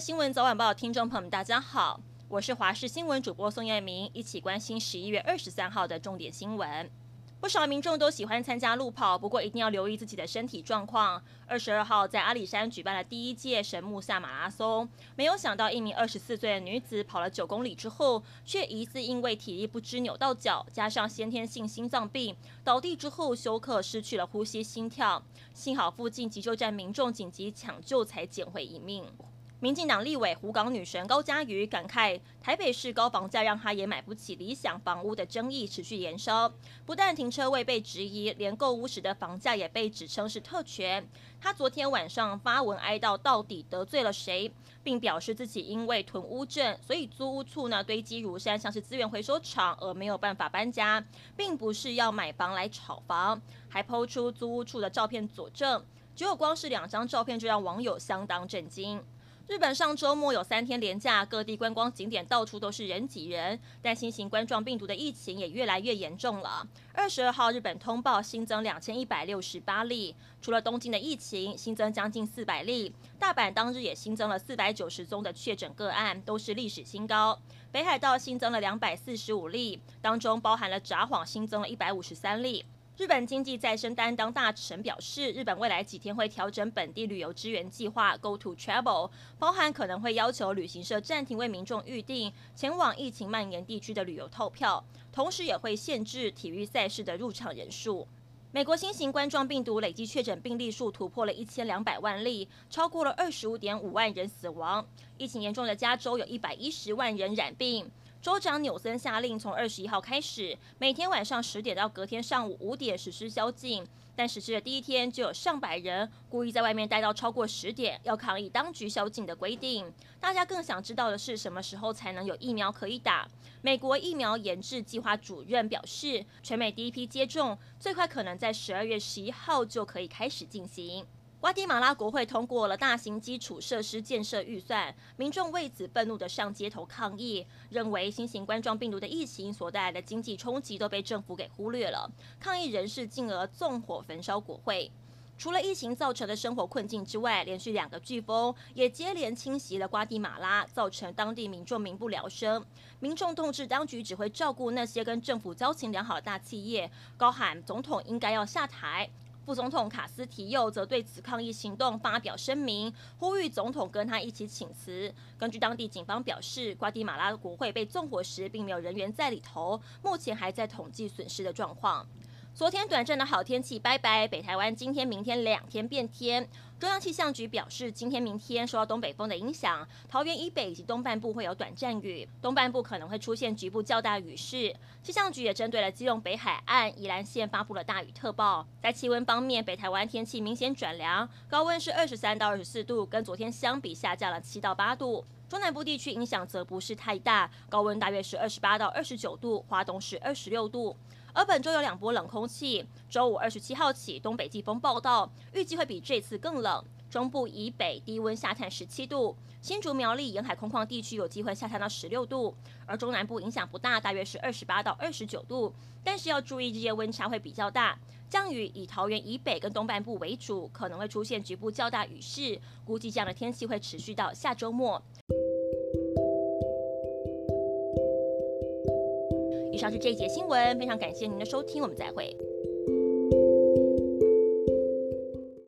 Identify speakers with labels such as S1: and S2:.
S1: 新闻早晚报听众朋友们，大家好，我是华视新闻主播宋彦明，一起关心十一月二十三号的重点新闻。不少民众都喜欢参加路跑，不过一定要留意自己的身体状况。二十二号在阿里山举办了第一届神木下马拉松，没有想到一名二十四岁的女子跑了九公里之后，却疑似因为体力不支扭到脚，加上先天性心脏病，倒地之后休克，失去了呼吸心跳。幸好附近急救站民众紧急抢救，才捡回一命。民进党立委湖港女神高嘉瑜感慨，台北市高房价让她也买不起理想房屋的争议持续延烧。不但停车位被质疑，连购屋时的房价也被指称是特权。她昨天晚上发文哀悼，到底得罪了谁，并表示自己因为囤屋证，所以租屋处呢堆积如山，像是资源回收场，而没有办法搬家，并不是要买房来炒房，还抛出租屋处的照片佐证。只有光是两张照片就让网友相当震惊。日本上周末有三天连假，各地观光景点到处都是人挤人，但新型冠状病毒的疫情也越来越严重了。二十二号，日本通报新增两千一百六十八例，除了东京的疫情新增将近四百例，大阪当日也新增了四百九十宗的确诊个案，都是历史新高。北海道新增了两百四十五例，当中包含了札幌新增了一百五十三例。日本经济再生担当大臣表示，日本未来几天会调整本地旅游支援计划 Go to Travel，包含可能会要求旅行社暂停为民众预定前往疫情蔓延地区的旅游套票，同时也会限制体育赛事的入场人数。美国新型冠状病毒累计确诊病例数突破了一千两百万例，超过了二十五点五万人死亡。疫情严重的加州有一百一十万人染病。州长纽森下令，从二十一号开始，每天晚上十点到隔天上午五点实施宵禁。但实施的第一天，就有上百人故意在外面待到超过十点，要抗议当局宵禁的规定。大家更想知道的是，什么时候才能有疫苗可以打？美国疫苗研制计划主任表示，全美第一批接种最快可能在十二月十一号就可以开始进行。瓜地马拉国会通过了大型基础设施建设预算，民众为此愤怒地上街头抗议，认为新型冠状病毒的疫情所带来的经济冲击都被政府给忽略了。抗议人士进而纵火焚烧国会。除了疫情造成的生活困境之外，连续两个飓风也接连侵袭了瓜地马拉，造成当地民众民不聊生。民众痛斥当局只会照顾那些跟政府交情良好的大企业，高喊总统应该要下台。副总统卡斯提又则对此抗议行动发表声明，呼吁总统跟他一起请辞。根据当地警方表示，瓜迪马拉国会被纵火时并没有人员在里头，目前还在统计损失的状况。昨天短暂的好天气拜拜，北台湾今天、明天两天变天。中央气象局表示，今天、明天受到东北风的影响，桃园以北以及东半部会有短暂雨，东半部可能会出现局部较大雨势。气象局也针对了基隆北海岸、宜兰县发布了大雨特报。在气温方面，北台湾天气明显转凉，高温是二十三到二十四度，跟昨天相比下降了七到八度。中南部地区影响则不是太大，高温大约是二十八到二十九度，华东是二十六度。而本周有两波冷空气，周五二十七号起东北季风报到，预计会比这次更冷。中部以北低温下探十七度，新竹苗栗沿海空旷地区有机会下探到十六度，而中南部影响不大，大约是二十八到二十九度。但是要注意，日夜温差会比较大，降雨以桃园以北跟东半部为主，可能会出现局部较大雨势，估计这样的天气会持续到下周末。以上是这一节新闻，非常感谢您的收听，我们再会。